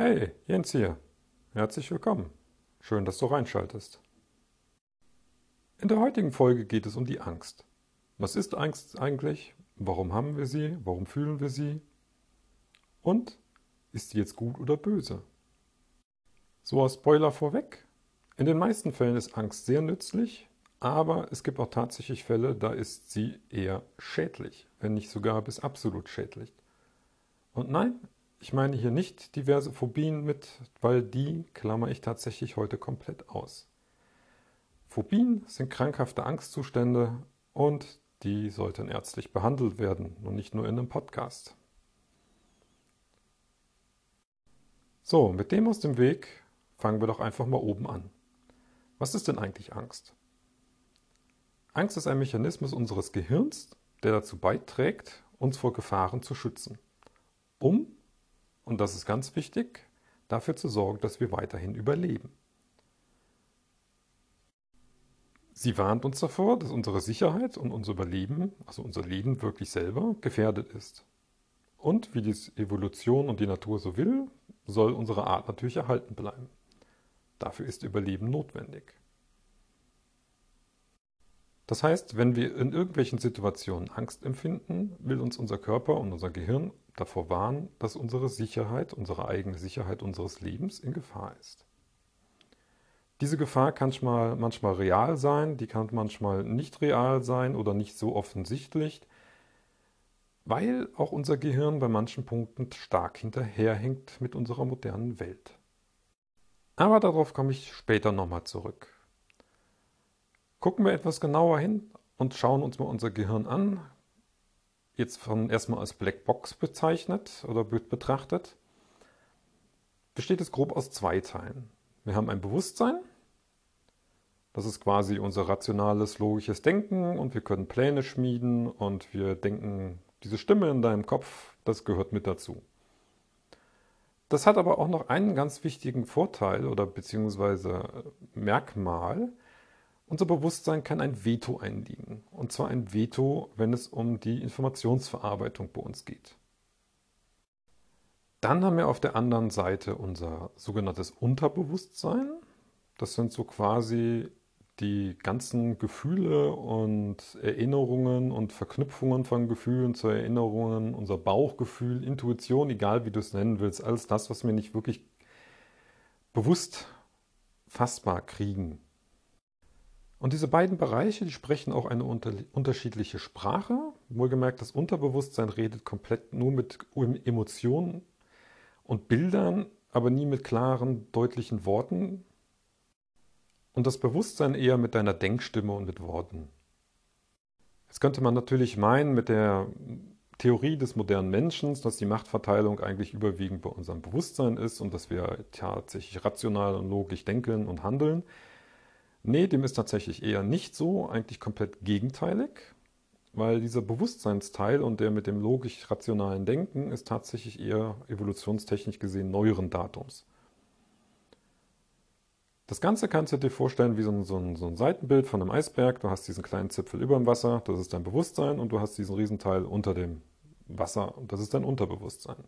Hey, Jens hier. Herzlich willkommen. Schön, dass du reinschaltest. In der heutigen Folge geht es um die Angst. Was ist Angst eigentlich? Warum haben wir sie? Warum fühlen wir sie? Und ist sie jetzt gut oder böse? So als Spoiler vorweg. In den meisten Fällen ist Angst sehr nützlich, aber es gibt auch tatsächlich Fälle, da ist sie eher schädlich, wenn nicht sogar bis absolut schädlich. Und nein, ich meine hier nicht diverse Phobien mit, weil die klammer ich tatsächlich heute komplett aus. Phobien sind krankhafte Angstzustände und die sollten ärztlich behandelt werden und nicht nur in einem Podcast. So, mit dem aus dem Weg fangen wir doch einfach mal oben an. Was ist denn eigentlich Angst? Angst ist ein Mechanismus unseres Gehirns, der dazu beiträgt, uns vor Gefahren zu schützen, um und das ist ganz wichtig, dafür zu sorgen, dass wir weiterhin überleben. Sie warnt uns davor, dass unsere Sicherheit und unser Überleben, also unser Leben wirklich selber, gefährdet ist. Und wie die Evolution und die Natur so will, soll unsere Art natürlich erhalten bleiben. Dafür ist Überleben notwendig. Das heißt, wenn wir in irgendwelchen Situationen Angst empfinden, will uns unser Körper und unser Gehirn davor warnen, dass unsere Sicherheit, unsere eigene Sicherheit unseres Lebens in Gefahr ist. Diese Gefahr kann manchmal, manchmal real sein, die kann manchmal nicht real sein oder nicht so offensichtlich, weil auch unser Gehirn bei manchen Punkten stark hinterherhängt mit unserer modernen Welt. Aber darauf komme ich später nochmal zurück. Gucken wir etwas genauer hin und schauen uns mal unser Gehirn an, jetzt von erstmal als Blackbox bezeichnet oder betrachtet, besteht es grob aus zwei Teilen. Wir haben ein Bewusstsein, das ist quasi unser rationales, logisches Denken und wir können Pläne schmieden und wir denken, diese Stimme in deinem Kopf, das gehört mit dazu. Das hat aber auch noch einen ganz wichtigen Vorteil oder beziehungsweise Merkmal, unser Bewusstsein kann ein Veto einlegen. Und zwar ein Veto, wenn es um die Informationsverarbeitung bei uns geht. Dann haben wir auf der anderen Seite unser sogenanntes Unterbewusstsein. Das sind so quasi die ganzen Gefühle und Erinnerungen und Verknüpfungen von Gefühlen zu Erinnerungen, unser Bauchgefühl, Intuition, egal wie du es nennen willst, alles das, was wir nicht wirklich bewusst fassbar kriegen. Und diese beiden Bereiche, die sprechen auch eine unter unterschiedliche Sprache. Wohlgemerkt, das Unterbewusstsein redet komplett nur mit Emotionen und Bildern, aber nie mit klaren, deutlichen Worten. Und das Bewusstsein eher mit deiner Denkstimme und mit Worten. Jetzt könnte man natürlich meinen, mit der Theorie des modernen Menschen, dass die Machtverteilung eigentlich überwiegend bei unserem Bewusstsein ist und dass wir tatsächlich rational und logisch denken und handeln. Nee, dem ist tatsächlich eher nicht so, eigentlich komplett gegenteilig, weil dieser Bewusstseinsteil und der mit dem logisch-rationalen Denken ist tatsächlich eher evolutionstechnisch gesehen neueren Datums. Das Ganze kannst du dir vorstellen wie so ein, so, ein, so ein, Seitenbild von einem Eisberg. Du hast diesen kleinen Zipfel über dem Wasser, das ist dein Bewusstsein, und du hast diesen Riesenteil unter dem Wasser, und das ist dein Unterbewusstsein.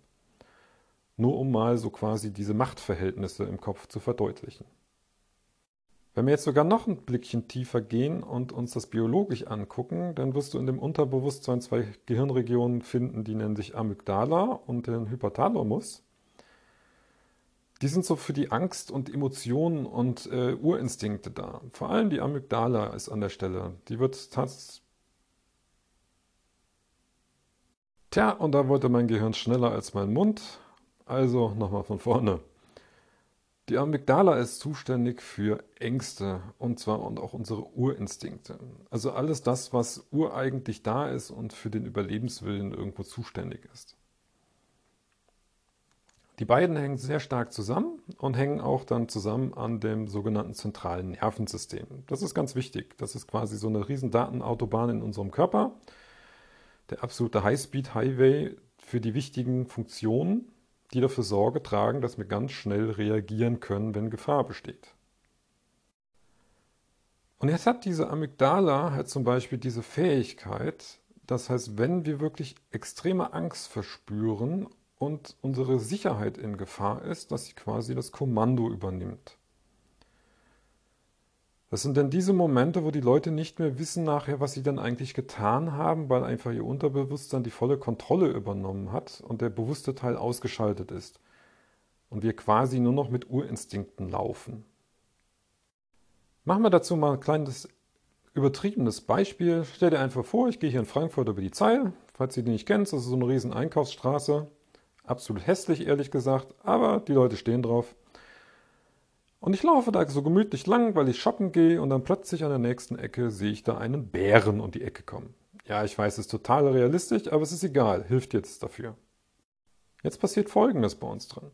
Nur um mal so quasi diese Machtverhältnisse im Kopf zu verdeutlichen. Wenn wir jetzt sogar noch ein Blickchen tiefer gehen und uns das biologisch angucken, dann wirst du in dem Unterbewusstsein zwei Gehirnregionen finden, die nennen sich Amygdala und den Hypothalamus. Die sind so für die Angst und Emotionen und äh, Urinstinkte da. Vor allem die Amygdala ist an der Stelle. Die wird tatsächlich. Tja, und da wollte mein Gehirn schneller als mein Mund. Also nochmal von vorne. Die Amygdala ist zuständig für Ängste und zwar und auch unsere Urinstinkte. Also alles das, was ureigentlich da ist und für den Überlebenswillen irgendwo zuständig ist. Die beiden hängen sehr stark zusammen und hängen auch dann zusammen an dem sogenannten zentralen Nervensystem. Das ist ganz wichtig. Das ist quasi so eine riesen Datenautobahn in unserem Körper. Der absolute Highspeed-Highway für die wichtigen Funktionen die dafür Sorge tragen, dass wir ganz schnell reagieren können, wenn Gefahr besteht. Und jetzt hat diese Amygdala halt zum Beispiel diese Fähigkeit, das heißt, wenn wir wirklich extreme Angst verspüren und unsere Sicherheit in Gefahr ist, dass sie quasi das Kommando übernimmt. Das sind dann diese Momente, wo die Leute nicht mehr wissen nachher, was sie dann eigentlich getan haben, weil einfach ihr Unterbewusstsein die volle Kontrolle übernommen hat und der bewusste Teil ausgeschaltet ist. Und wir quasi nur noch mit Urinstinkten laufen. Machen wir dazu mal ein kleines übertriebenes Beispiel. Stell dir einfach vor, ich gehe hier in Frankfurt über die Zeil. Falls ihr die nicht kennt, das ist so eine riesen Einkaufsstraße. Absolut hässlich, ehrlich gesagt, aber die Leute stehen drauf. Und ich laufe da so gemütlich lang, weil ich shoppen gehe und dann plötzlich an der nächsten Ecke sehe ich da einen Bären um die Ecke kommen. Ja, ich weiß, es ist total realistisch, aber es ist egal, hilft jetzt dafür. Jetzt passiert Folgendes bei uns drin.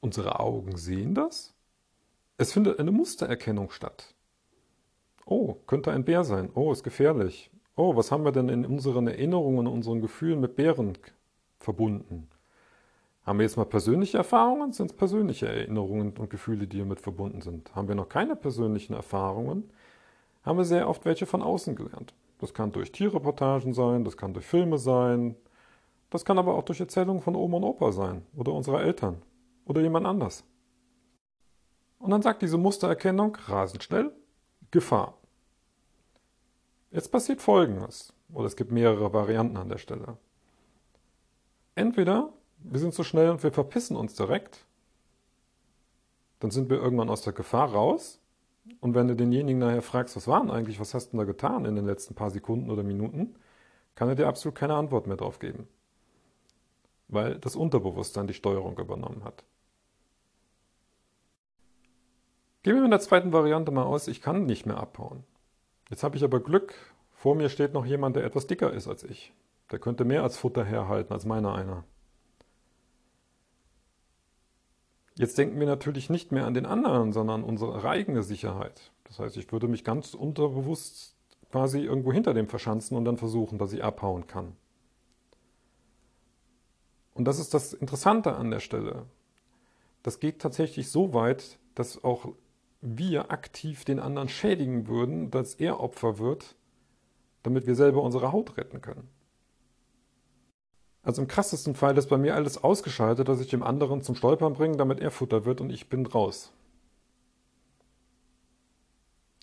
Unsere Augen sehen das. Es findet eine Mustererkennung statt. Oh, könnte ein Bär sein. Oh, ist gefährlich. Oh, was haben wir denn in unseren Erinnerungen, in unseren Gefühlen mit Bären verbunden? Haben wir jetzt mal persönliche Erfahrungen? Sind es persönliche Erinnerungen und Gefühle, die damit verbunden sind? Haben wir noch keine persönlichen Erfahrungen? Haben wir sehr oft welche von außen gelernt. Das kann durch Tierreportagen sein, das kann durch Filme sein, das kann aber auch durch Erzählungen von Oma und Opa sein oder unserer Eltern oder jemand anders. Und dann sagt diese Mustererkennung rasend schnell Gefahr. Jetzt passiert Folgendes, oder es gibt mehrere Varianten an der Stelle. Entweder wir sind so schnell und wir verpissen uns direkt, dann sind wir irgendwann aus der Gefahr raus. Und wenn du denjenigen nachher fragst, was war denn eigentlich, was hast du da getan in den letzten paar Sekunden oder Minuten, kann er dir absolut keine Antwort mehr drauf geben. Weil das Unterbewusstsein die Steuerung übernommen hat. Gehen wir in der zweiten Variante mal aus, ich kann nicht mehr abhauen. Jetzt habe ich aber Glück, vor mir steht noch jemand, der etwas dicker ist als ich. Der könnte mehr als Futter herhalten als meiner einer. Jetzt denken wir natürlich nicht mehr an den anderen, sondern an unsere eigene Sicherheit. Das heißt, ich würde mich ganz unterbewusst quasi irgendwo hinter dem verschanzen und dann versuchen, dass ich abhauen kann. Und das ist das Interessante an der Stelle. Das geht tatsächlich so weit, dass auch wir aktiv den anderen schädigen würden, dass er Opfer wird, damit wir selber unsere Haut retten können. Also im krassesten Fall ist bei mir alles ausgeschaltet, dass ich dem anderen zum Stolpern bringe, damit er Futter wird und ich bin raus.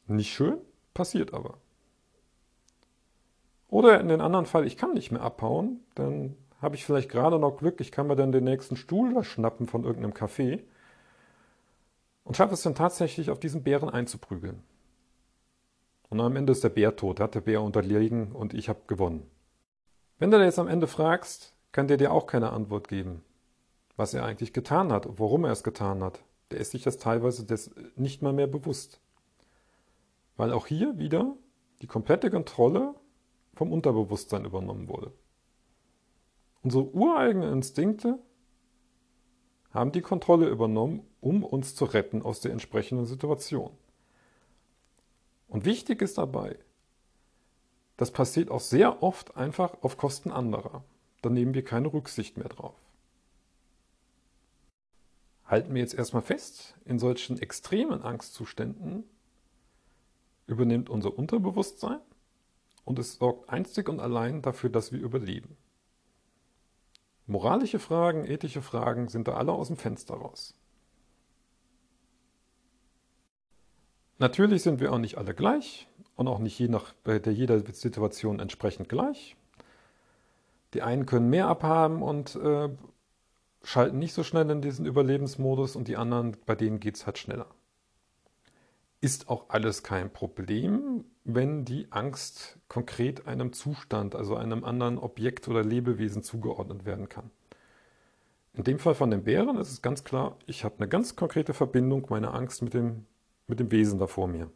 Nicht schön, passiert aber. Oder in den anderen Fall, ich kann nicht mehr abhauen, dann habe ich vielleicht gerade noch Glück, ich kann mir dann den nächsten Stuhl schnappen von irgendeinem Café und schaffe es dann tatsächlich, auf diesen Bären einzuprügeln. Und am Ende ist der Bär tot, hat der Bär unterlegen und ich habe gewonnen. Wenn du jetzt am Ende fragst, kann der dir auch keine Antwort geben, was er eigentlich getan hat, warum er es getan hat. Der ist sich das teilweise nicht mal mehr bewusst. Weil auch hier wieder die komplette Kontrolle vom Unterbewusstsein übernommen wurde. Unsere ureigenen Instinkte haben die Kontrolle übernommen, um uns zu retten aus der entsprechenden Situation. Und wichtig ist dabei, das passiert auch sehr oft einfach auf Kosten anderer. Da nehmen wir keine Rücksicht mehr drauf. Halten wir jetzt erstmal fest, in solchen extremen Angstzuständen übernimmt unser Unterbewusstsein und es sorgt einzig und allein dafür, dass wir überleben. Moralische Fragen, ethische Fragen sind da alle aus dem Fenster raus. Natürlich sind wir auch nicht alle gleich und auch nicht je nach, der jeder Situation entsprechend gleich. Die einen können mehr abhaben und äh, schalten nicht so schnell in diesen Überlebensmodus und die anderen, bei denen geht es halt schneller. Ist auch alles kein Problem, wenn die Angst konkret einem Zustand, also einem anderen Objekt oder Lebewesen zugeordnet werden kann. In dem Fall von den Bären ist es ganz klar, ich habe eine ganz konkrete Verbindung meiner Angst mit dem, mit dem Wesen da vor mir.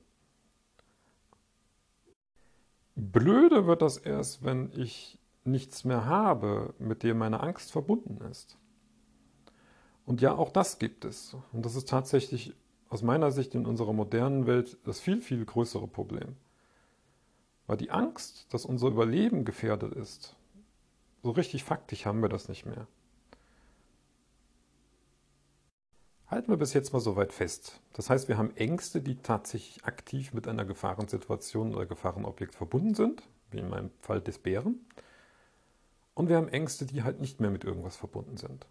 Blöde wird das erst, wenn ich nichts mehr habe, mit dem meine Angst verbunden ist. Und ja, auch das gibt es. Und das ist tatsächlich aus meiner Sicht in unserer modernen Welt das viel, viel größere Problem. Weil die Angst, dass unser Überleben gefährdet ist, so richtig faktisch haben wir das nicht mehr. Halten wir bis jetzt mal so weit fest. Das heißt, wir haben Ängste, die tatsächlich aktiv mit einer Gefahrensituation oder Gefahrenobjekt verbunden sind, wie in meinem Fall des Bären. Und wir haben Ängste, die halt nicht mehr mit irgendwas verbunden sind.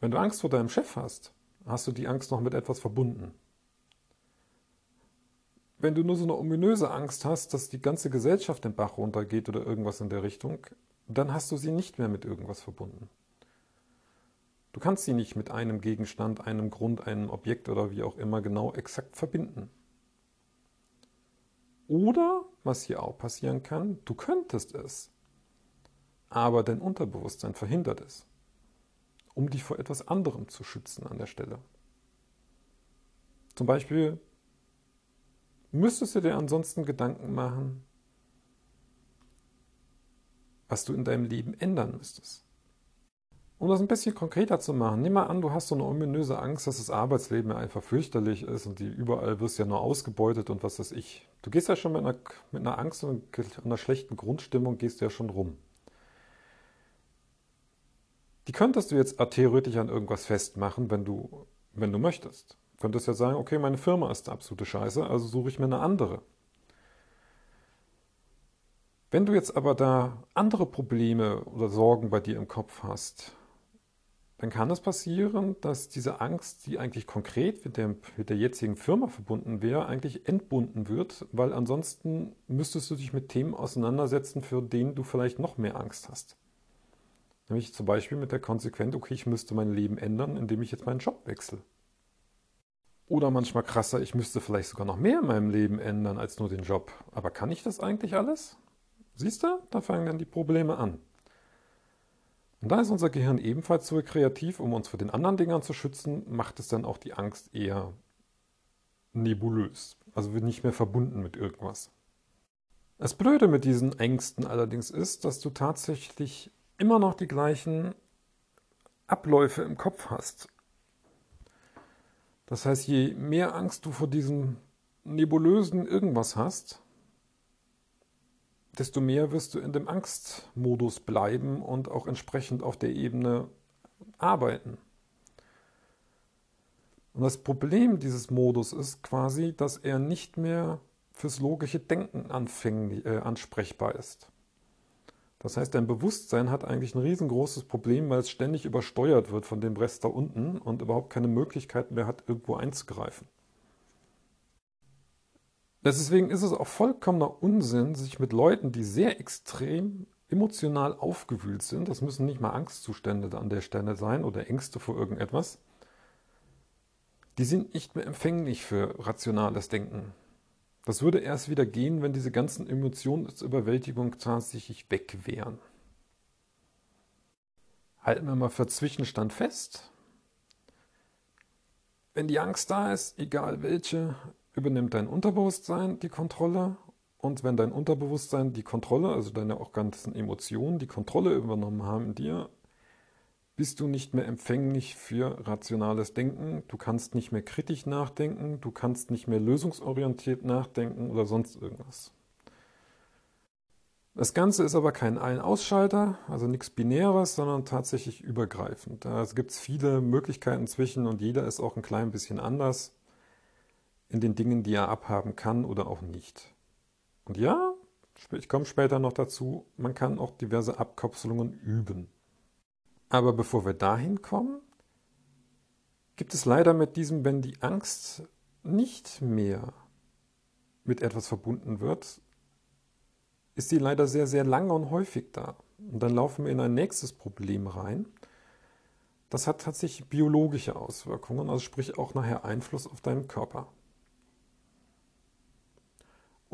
Wenn du Angst vor deinem Chef hast, hast du die Angst noch mit etwas verbunden. Wenn du nur so eine ominöse Angst hast, dass die ganze Gesellschaft den Bach runtergeht oder irgendwas in der Richtung, dann hast du sie nicht mehr mit irgendwas verbunden. Du kannst sie nicht mit einem Gegenstand, einem Grund, einem Objekt oder wie auch immer genau exakt verbinden. Oder, was hier auch passieren kann, du könntest es, aber dein Unterbewusstsein verhindert es, um dich vor etwas anderem zu schützen an der Stelle. Zum Beispiel müsstest du dir ansonsten Gedanken machen, was du in deinem Leben ändern müsstest. Um das ein bisschen konkreter zu machen, nimm mal an, du hast so eine ominöse Angst, dass das Arbeitsleben einfach fürchterlich ist und die überall wirst ja nur ausgebeutet und was weiß ich. Du gehst ja schon mit einer, mit einer Angst und einer schlechten Grundstimmung gehst ja schon rum. Die könntest du jetzt theoretisch an irgendwas festmachen, wenn du, wenn du möchtest. Du könntest ja sagen, okay, meine Firma ist absolute Scheiße, also suche ich mir eine andere. Wenn du jetzt aber da andere Probleme oder Sorgen bei dir im Kopf hast, dann kann es passieren, dass diese Angst, die eigentlich konkret mit, dem, mit der jetzigen Firma verbunden wäre, eigentlich entbunden wird, weil ansonsten müsstest du dich mit Themen auseinandersetzen, für denen du vielleicht noch mehr Angst hast. Nämlich zum Beispiel mit der Konsequenz, okay, ich müsste mein Leben ändern, indem ich jetzt meinen Job wechsle. Oder manchmal krasser, ich müsste vielleicht sogar noch mehr in meinem Leben ändern als nur den Job. Aber kann ich das eigentlich alles? Siehst du, da fangen dann die Probleme an. Und da ist unser Gehirn ebenfalls so kreativ, um uns vor den anderen Dingern zu schützen, macht es dann auch die Angst eher nebulös, also wird nicht mehr verbunden mit irgendwas. Das Blöde mit diesen Ängsten allerdings ist, dass du tatsächlich immer noch die gleichen Abläufe im Kopf hast. Das heißt, je mehr Angst du vor diesem nebulösen irgendwas hast, desto mehr wirst du in dem Angstmodus bleiben und auch entsprechend auf der Ebene arbeiten. Und das Problem dieses Modus ist quasi, dass er nicht mehr fürs logische Denken äh, ansprechbar ist. Das heißt, dein Bewusstsein hat eigentlich ein riesengroßes Problem, weil es ständig übersteuert wird von dem Rest da unten und überhaupt keine Möglichkeit mehr hat, irgendwo einzugreifen. Deswegen ist es auch vollkommener Unsinn, sich mit Leuten, die sehr extrem emotional aufgewühlt sind, das müssen nicht mal Angstzustände an der Stelle sein oder Ängste vor irgendetwas, die sind nicht mehr empfänglich für rationales Denken. Das würde erst wieder gehen, wenn diese ganzen Emotionsüberwältigung tatsächlich weg wären. Halten wir mal für Zwischenstand fest. Wenn die Angst da ist, egal welche, übernimmt dein Unterbewusstsein die Kontrolle und wenn dein Unterbewusstsein die Kontrolle, also deine auch ganzen Emotionen, die Kontrolle übernommen haben in dir, bist du nicht mehr empfänglich für rationales Denken, du kannst nicht mehr kritisch nachdenken, du kannst nicht mehr lösungsorientiert nachdenken oder sonst irgendwas. Das Ganze ist aber kein Ein-Ausschalter, also nichts Binäres, sondern tatsächlich übergreifend. Da gibt es viele Möglichkeiten zwischen und jeder ist auch ein klein bisschen anders in den Dingen, die er abhaben kann oder auch nicht. Und ja, ich komme später noch dazu, man kann auch diverse Abkopselungen üben. Aber bevor wir dahin kommen, gibt es leider mit diesem, wenn die Angst nicht mehr mit etwas verbunden wird, ist sie leider sehr, sehr lange und häufig da. Und dann laufen wir in ein nächstes Problem rein. Das hat tatsächlich biologische Auswirkungen, also sprich auch nachher Einfluss auf deinen Körper.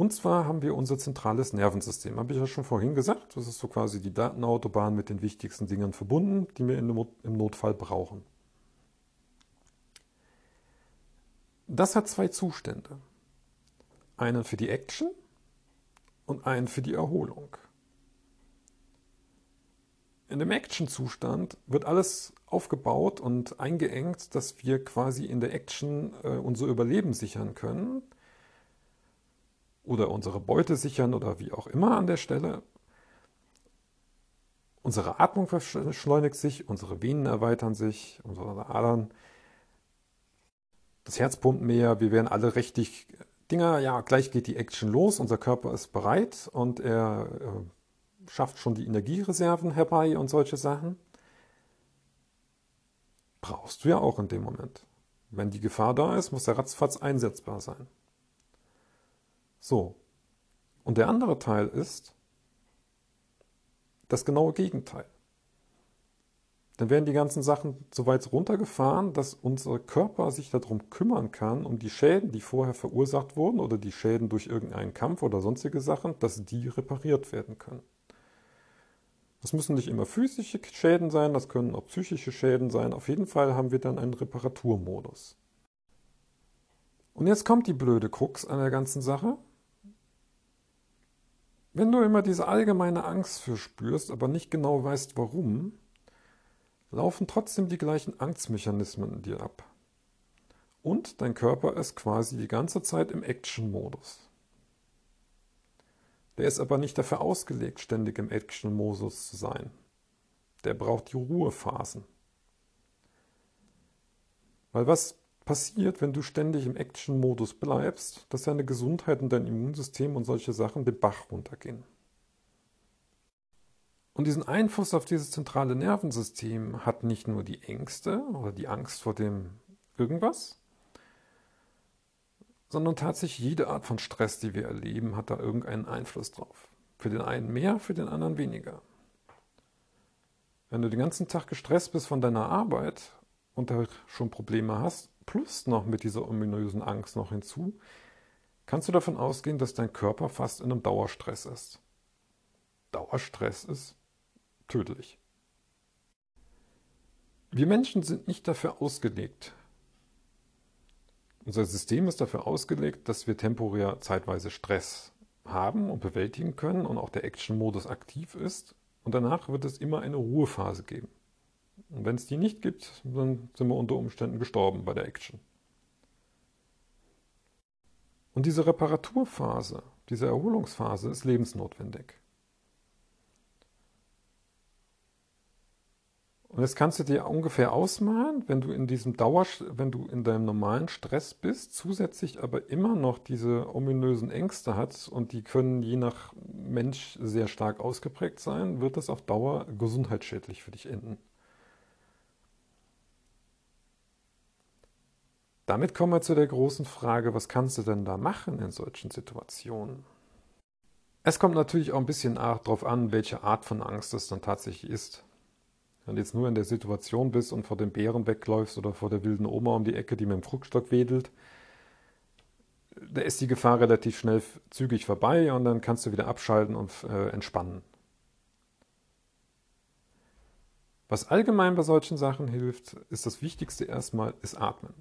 Und zwar haben wir unser zentrales Nervensystem. Habe ich ja schon vorhin gesagt. Das ist so quasi die Datenautobahn mit den wichtigsten Dingen verbunden, die wir im Notfall brauchen. Das hat zwei Zustände. Einen für die Action und einen für die Erholung. In dem Action-Zustand wird alles aufgebaut und eingeengt, dass wir quasi in der Action äh, unser Überleben sichern können oder unsere Beute sichern oder wie auch immer an der Stelle. Unsere Atmung beschleunigt sich, unsere Venen erweitern sich, unsere Adern, das Herz pumpt mehr, wir werden alle richtig Dinger, ja, gleich geht die Action los, unser Körper ist bereit und er äh, schafft schon die Energiereserven herbei und solche Sachen. Brauchst du ja auch in dem Moment. Wenn die Gefahr da ist, muss der ratzfatz einsetzbar sein. So. Und der andere Teil ist das genaue Gegenteil dann werden die ganzen Sachen so weit runtergefahren, dass unser Körper sich darum kümmern kann, um die Schäden, die vorher verursacht wurden oder die Schäden durch irgendeinen Kampf oder sonstige Sachen, dass die repariert werden können. Das müssen nicht immer physische Schäden sein, das können auch psychische Schäden sein. Auf jeden Fall haben wir dann einen Reparaturmodus. Und jetzt kommt die blöde Krux an der ganzen Sache. Wenn du immer diese allgemeine Angst verspürst, aber nicht genau weißt warum, laufen trotzdem die gleichen Angstmechanismen in dir ab. Und dein Körper ist quasi die ganze Zeit im Action-Modus. Der ist aber nicht dafür ausgelegt, ständig im Action-Modus zu sein. Der braucht die Ruhephasen. Weil was passiert, wenn du ständig im Action-Modus bleibst, dass deine Gesundheit und dein Immunsystem und solche Sachen den Bach runtergehen. Und diesen Einfluss auf dieses zentrale Nervensystem hat nicht nur die Ängste oder die Angst vor dem irgendwas, sondern tatsächlich jede Art von Stress, die wir erleben, hat da irgendeinen Einfluss drauf. Für den einen mehr, für den anderen weniger. Wenn du den ganzen Tag gestresst bist von deiner Arbeit und da schon Probleme hast, plus noch mit dieser ominösen Angst noch hinzu, kannst du davon ausgehen, dass dein Körper fast in einem Dauerstress ist. Dauerstress ist tödlich. Wir Menschen sind nicht dafür ausgelegt. Unser System ist dafür ausgelegt, dass wir temporär zeitweise Stress haben und bewältigen können und auch der Action-Modus aktiv ist. Und danach wird es immer eine Ruhephase geben. Und wenn es die nicht gibt, dann sind wir unter Umständen gestorben bei der Action. Und diese Reparaturphase, diese Erholungsphase ist lebensnotwendig. Und jetzt kannst du dir ungefähr ausmalen, wenn du in diesem Dauer, wenn du in deinem normalen Stress bist, zusätzlich aber immer noch diese ominösen Ängste hast und die können je nach Mensch sehr stark ausgeprägt sein, wird das auf Dauer gesundheitsschädlich für dich enden. Damit kommen wir zu der großen Frage, was kannst du denn da machen in solchen Situationen? Es kommt natürlich auch ein bisschen darauf an, welche Art von Angst es dann tatsächlich ist. Wenn du jetzt nur in der Situation bist und vor dem Bären wegläufst oder vor der wilden Oma um die Ecke, die mit dem Fruchtstock wedelt, da ist die Gefahr relativ schnell zügig vorbei und dann kannst du wieder abschalten und äh, entspannen. Was allgemein bei solchen Sachen hilft, ist das Wichtigste erstmal, ist Atmen.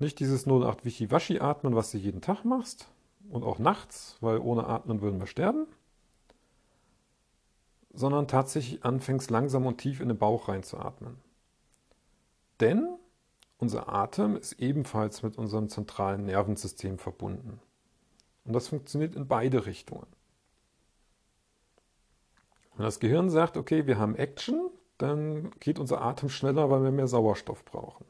Nicht dieses 08 Wischi-Waschi atmen, was du jeden Tag machst und auch nachts, weil ohne Atmen würden wir sterben sondern tatsächlich anfängst langsam und tief in den Bauch reinzuatmen. Denn unser Atem ist ebenfalls mit unserem zentralen Nervensystem verbunden. Und das funktioniert in beide Richtungen. Wenn das Gehirn sagt, okay, wir haben Action, dann geht unser Atem schneller, weil wir mehr Sauerstoff brauchen.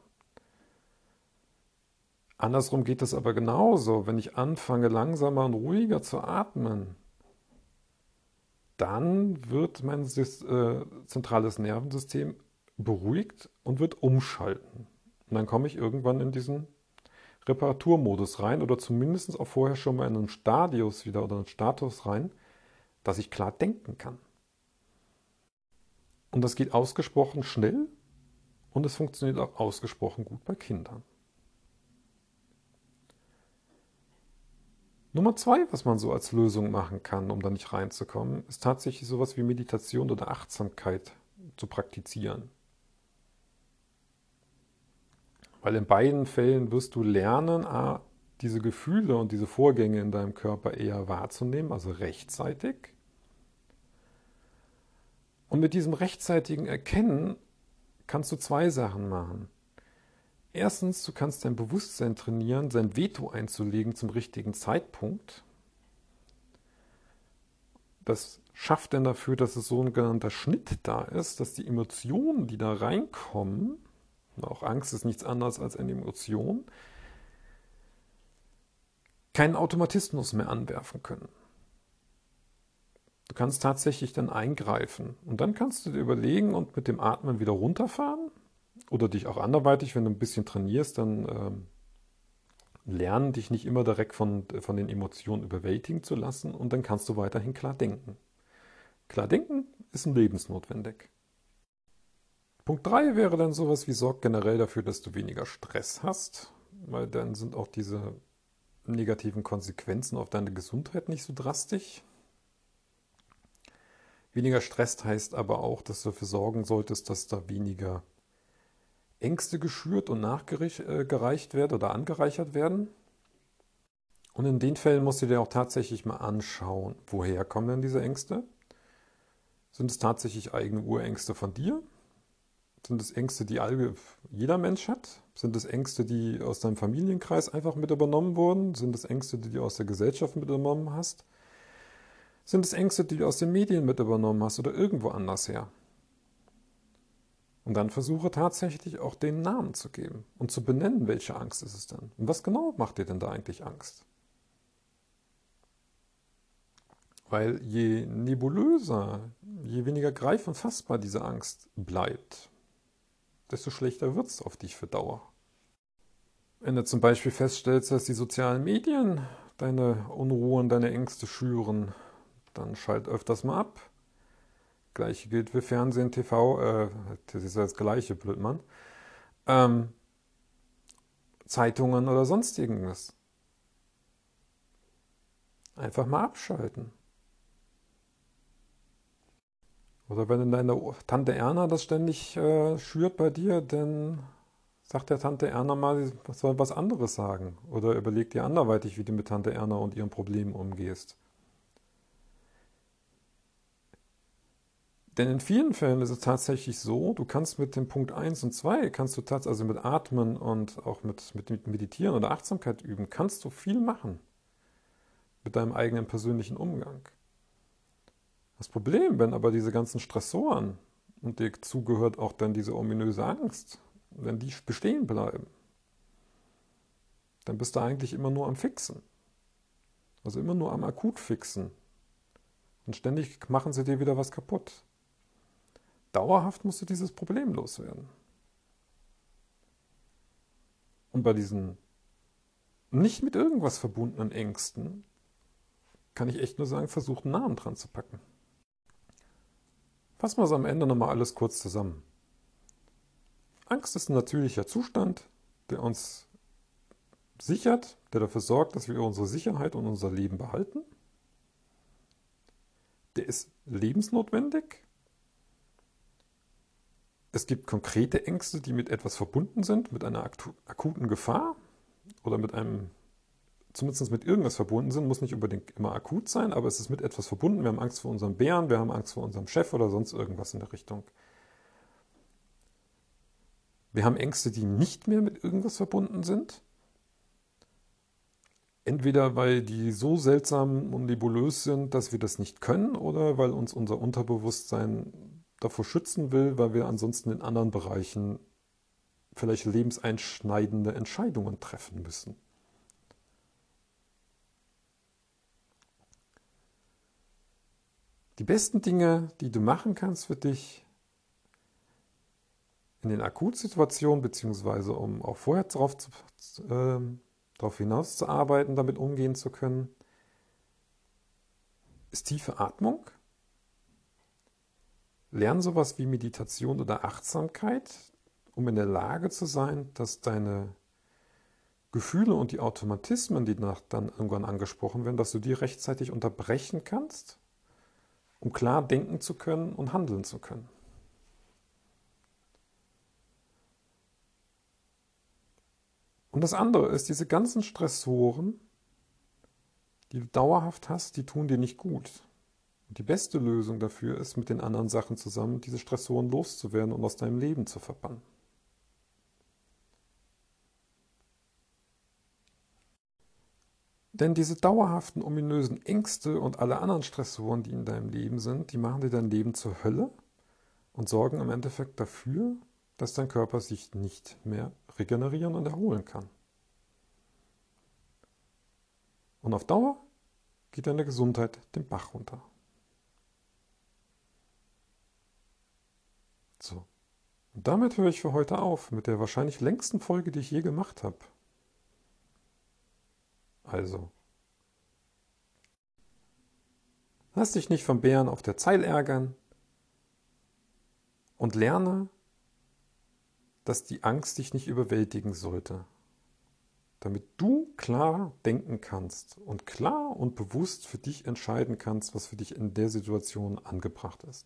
Andersrum geht es aber genauso. Wenn ich anfange, langsamer und ruhiger zu atmen, dann wird mein äh, zentrales Nervensystem beruhigt und wird umschalten. Und dann komme ich irgendwann in diesen Reparaturmodus rein oder zumindest auch vorher schon mal in einen Stadius wieder oder einen Status rein, dass ich klar denken kann. Und das geht ausgesprochen schnell und es funktioniert auch ausgesprochen gut bei Kindern. Nummer zwei, was man so als Lösung machen kann, um da nicht reinzukommen, ist tatsächlich sowas wie Meditation oder Achtsamkeit zu praktizieren. Weil in beiden Fällen wirst du lernen, A, diese Gefühle und diese Vorgänge in deinem Körper eher wahrzunehmen, also rechtzeitig. Und mit diesem rechtzeitigen Erkennen kannst du zwei Sachen machen. Erstens, du kannst dein Bewusstsein trainieren, sein Veto einzulegen zum richtigen Zeitpunkt. Das schafft dann dafür, dass es so ein genannter Schnitt da ist, dass die Emotionen, die da reinkommen, auch Angst ist nichts anderes als eine Emotion, keinen Automatismus mehr anwerfen können. Du kannst tatsächlich dann eingreifen und dann kannst du dir überlegen und mit dem Atmen wieder runterfahren oder dich auch anderweitig, wenn du ein bisschen trainierst, dann ähm, lernen, dich nicht immer direkt von, von den Emotionen überwältigen zu lassen und dann kannst du weiterhin klar denken. Klar denken ist lebensnotwendig. Punkt 3 wäre dann sowas wie sorg generell dafür, dass du weniger Stress hast, weil dann sind auch diese negativen Konsequenzen auf deine Gesundheit nicht so drastisch. Weniger Stress heißt aber auch, dass du dafür sorgen solltest, dass da weniger Ängste geschürt und nachgereicht werden oder angereichert werden. Und in den Fällen musst du dir auch tatsächlich mal anschauen, woher kommen denn diese Ängste? Sind es tatsächlich eigene Urängste von dir? Sind es Ängste, die jeder Mensch hat? Sind es Ängste, die aus deinem Familienkreis einfach mit übernommen wurden? Sind es Ängste, die du aus der Gesellschaft mit übernommen hast? Sind es Ängste, die du aus den Medien mit übernommen hast oder irgendwo anders her? Und dann versuche tatsächlich auch den Namen zu geben und zu benennen, welche Angst ist es denn? Und was genau macht dir denn da eigentlich Angst? Weil je nebulöser, je weniger greif und fassbar diese Angst bleibt, desto schlechter wird es auf dich für Dauer. Wenn du zum Beispiel feststellst, dass die sozialen Medien deine Unruhen, deine Ängste schüren, dann schalt öfters mal ab Gleiche gilt für Fernsehen, TV, äh, das ist das gleiche, Blödmann. Ähm, Zeitungen oder sonstiges. Einfach mal abschalten. Oder wenn deine Tante Erna das ständig äh, schürt bei dir, dann sagt der Tante Erna mal, sie soll was anderes sagen. Oder überleg dir anderweitig, wie du mit Tante Erna und ihren Problemen umgehst. Denn in vielen Fällen ist es tatsächlich so, du kannst mit dem Punkt 1 und 2, kannst du tatsächlich, also mit Atmen und auch mit, mit Meditieren oder Achtsamkeit üben, kannst du viel machen mit deinem eigenen persönlichen Umgang. Das Problem, wenn aber diese ganzen Stressoren und dir zugehört auch dann diese ominöse Angst, wenn die bestehen bleiben, dann bist du eigentlich immer nur am Fixen. Also immer nur am Akutfixen. Und ständig machen sie dir wieder was kaputt. Dauerhaft musst du dieses Problem loswerden. Und bei diesen nicht mit irgendwas verbundenen Ängsten kann ich echt nur sagen, versucht einen Namen dran zu packen. Fassen wir es am Ende nochmal alles kurz zusammen. Angst ist ein natürlicher Zustand, der uns sichert, der dafür sorgt, dass wir unsere Sicherheit und unser Leben behalten. Der ist lebensnotwendig es gibt konkrete Ängste, die mit etwas verbunden sind, mit einer akuten Gefahr oder mit einem, zumindest mit irgendwas verbunden sind, muss nicht unbedingt immer akut sein, aber es ist mit etwas verbunden. Wir haben Angst vor unserem Bären, wir haben Angst vor unserem Chef oder sonst irgendwas in der Richtung. Wir haben Ängste, die nicht mehr mit irgendwas verbunden sind. Entweder weil die so seltsam und nebulös sind, dass wir das nicht können, oder weil uns unser Unterbewusstsein davor schützen will, weil wir ansonsten in anderen Bereichen vielleicht lebenseinschneidende Entscheidungen treffen müssen. Die besten Dinge, die du machen kannst für dich in den Akutsituationen, beziehungsweise um auch vorher darauf, zu, äh, darauf damit umgehen zu können, ist tiefe Atmung Lern sowas wie Meditation oder Achtsamkeit, um in der Lage zu sein, dass deine Gefühle und die Automatismen, die nach, dann irgendwann angesprochen werden, dass du die rechtzeitig unterbrechen kannst, um klar denken zu können und handeln zu können. Und das andere ist, diese ganzen Stressoren, die du dauerhaft hast, die tun dir nicht gut. Die beste Lösung dafür ist, mit den anderen Sachen zusammen diese Stressoren loszuwerden und aus deinem Leben zu verbannen. Denn diese dauerhaften ominösen Ängste und alle anderen Stressoren, die in deinem Leben sind, die machen dir dein Leben zur Hölle und sorgen im Endeffekt dafür, dass dein Körper sich nicht mehr regenerieren und erholen kann. Und auf Dauer geht deine Gesundheit den Bach runter. So. Und damit höre ich für heute auf mit der wahrscheinlich längsten Folge, die ich je gemacht habe. Also, lass dich nicht vom Bären auf der Zeil ärgern und lerne, dass die Angst dich nicht überwältigen sollte. Damit du klar denken kannst und klar und bewusst für dich entscheiden kannst, was für dich in der Situation angebracht ist.